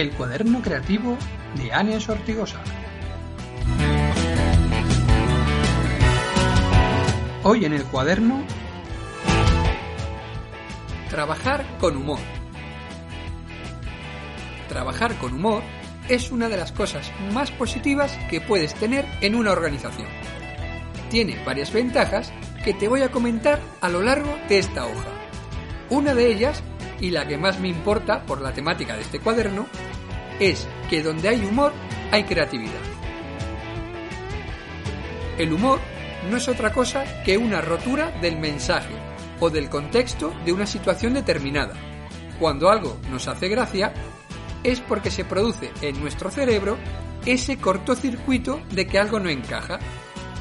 El cuaderno creativo de Ania Sortigosa. Hoy en el cuaderno Trabajar con humor. Trabajar con humor es una de las cosas más positivas que puedes tener en una organización. Tiene varias ventajas que te voy a comentar a lo largo de esta hoja. Una de ellas, y la que más me importa por la temática de este cuaderno, es que donde hay humor hay creatividad. El humor no es otra cosa que una rotura del mensaje o del contexto de una situación determinada. Cuando algo nos hace gracia, es porque se produce en nuestro cerebro ese cortocircuito de que algo no encaja.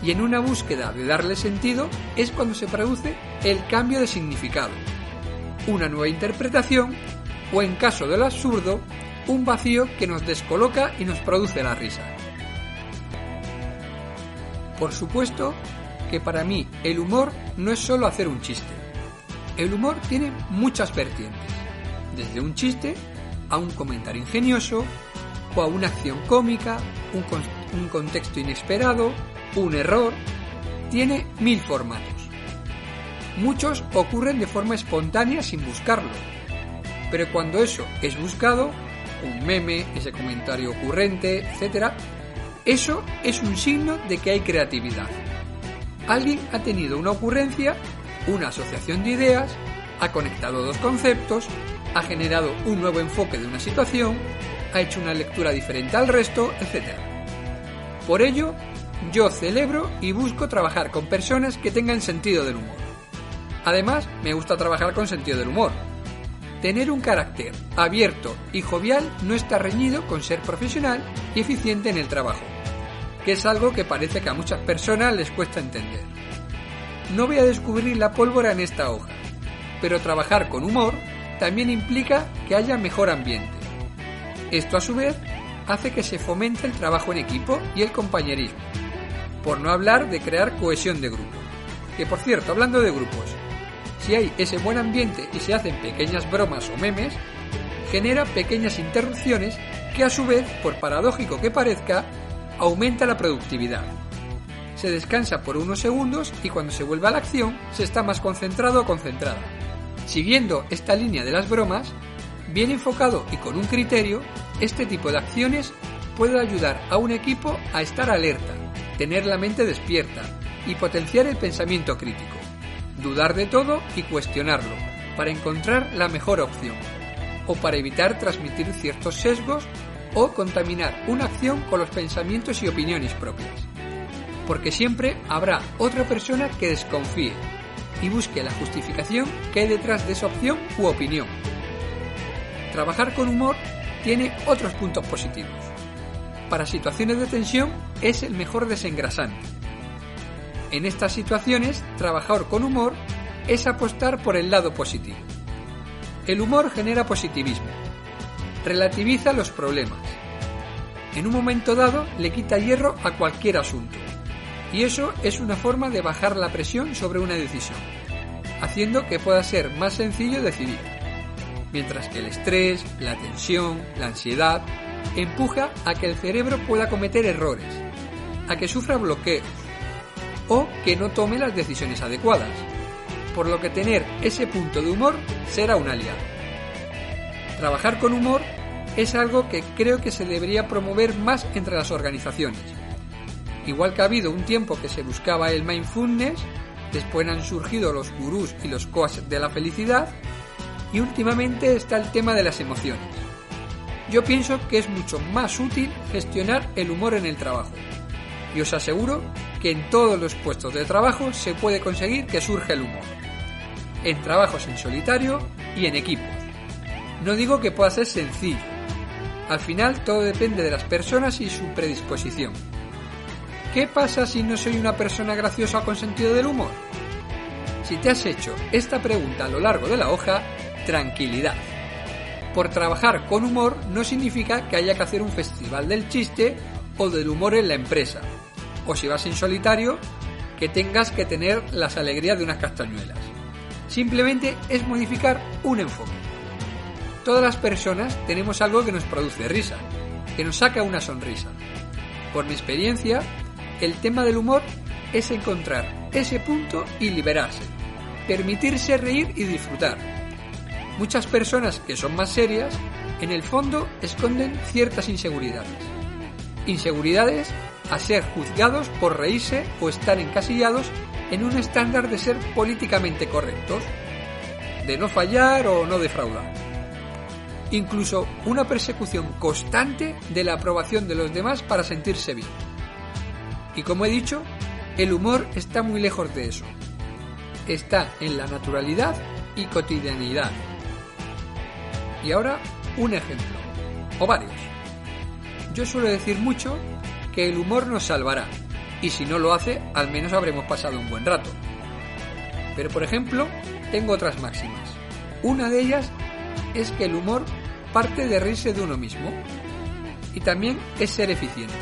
Y en una búsqueda de darle sentido es cuando se produce el cambio de significado, una nueva interpretación o en caso del absurdo, un vacío que nos descoloca y nos produce la risa. Por supuesto que para mí el humor no es solo hacer un chiste. El humor tiene muchas vertientes, desde un chiste a un comentario ingenioso o a una acción cómica, un, un contexto inesperado, un error. Tiene mil formatos. Muchos ocurren de forma espontánea sin buscarlo. Pero cuando eso es buscado, un meme, ese comentario ocurrente, etc., eso es un signo de que hay creatividad. Alguien ha tenido una ocurrencia, una asociación de ideas, ha conectado dos conceptos, ha generado un nuevo enfoque de una situación, ha hecho una lectura diferente al resto, etc. Por ello, yo celebro y busco trabajar con personas que tengan sentido del humor. Además, me gusta trabajar con sentido del humor. Tener un carácter abierto y jovial no está reñido con ser profesional y eficiente en el trabajo, que es algo que parece que a muchas personas les cuesta entender. No voy a descubrir la pólvora en esta hoja, pero trabajar con humor también implica que haya mejor ambiente. Esto a su vez hace que se fomente el trabajo en equipo y el compañerismo, por no hablar de crear cohesión de grupo. Que por cierto, hablando de grupos, si hay ese buen ambiente y se hacen pequeñas bromas o memes, genera pequeñas interrupciones que a su vez, por paradójico que parezca, aumenta la productividad. Se descansa por unos segundos y cuando se vuelve a la acción se está más concentrado o concentrada. Siguiendo esta línea de las bromas, bien enfocado y con un criterio, este tipo de acciones puede ayudar a un equipo a estar alerta, tener la mente despierta y potenciar el pensamiento crítico, dudar de todo y cuestionarlo, para encontrar la mejor opción, o para evitar transmitir ciertos sesgos o contaminar una acción con los pensamientos y opiniones propias. Porque siempre habrá otra persona que desconfíe y busque la justificación que hay detrás de esa opción u opinión. Trabajar con humor tiene otros puntos positivos. Para situaciones de tensión es el mejor desengrasante. En estas situaciones, trabajar con humor es apostar por el lado positivo. El humor genera positivismo, relativiza los problemas. En un momento dado le quita hierro a cualquier asunto. Y eso es una forma de bajar la presión sobre una decisión, haciendo que pueda ser más sencillo decidir. Mientras que el estrés, la tensión, la ansiedad empuja a que el cerebro pueda cometer errores, a que sufra bloqueos o que no tome las decisiones adecuadas, por lo que tener ese punto de humor será un aliado. Trabajar con humor es algo que creo que se debería promover más entre las organizaciones. Igual que ha habido un tiempo que se buscaba el mindfulness, después han surgido los gurús y los coaches de la felicidad, y últimamente está el tema de las emociones. Yo pienso que es mucho más útil gestionar el humor en el trabajo. Y os aseguro que en todos los puestos de trabajo se puede conseguir que surja el humor. En trabajos en solitario y en equipos. No digo que pueda ser sencillo. Al final todo depende de las personas y su predisposición. ¿Qué pasa si no soy una persona graciosa con sentido del humor? Si te has hecho esta pregunta a lo largo de la hoja, tranquilidad. Por trabajar con humor no significa que haya que hacer un festival del chiste o del humor en la empresa. O si vas en solitario, que tengas que tener las alegrías de unas castañuelas. Simplemente es modificar un enfoque. todas las personas tenemos algo que nos produce risa, que nos saca una sonrisa. Por mi experiencia, el tema del humor es encontrar ese punto y liberarse, permitirse reír y disfrutar. Muchas personas que son más serias, en el fondo esconden ciertas inseguridades. Inseguridades a ser juzgados por reírse o estar encasillados en un estándar de ser políticamente correctos, de no fallar o no defraudar. Incluso una persecución constante de la aprobación de los demás para sentirse bien. Y como he dicho, el humor está muy lejos de eso. Está en la naturalidad y cotidianidad. Y ahora un ejemplo, o varios. Yo suelo decir mucho que el humor nos salvará, y si no lo hace, al menos habremos pasado un buen rato. Pero por ejemplo, tengo otras máximas. Una de ellas es que el humor parte de reírse de uno mismo, y también es ser eficiente.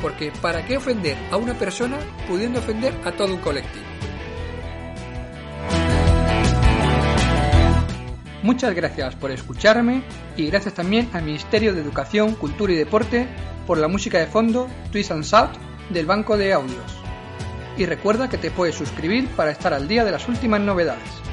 Porque ¿para qué ofender a una persona pudiendo ofender a todo un colectivo? Muchas gracias por escucharme y gracias también al Ministerio de Educación, Cultura y Deporte por la música de fondo Twist and Shout del Banco de Audios. Y recuerda que te puedes suscribir para estar al día de las últimas novedades.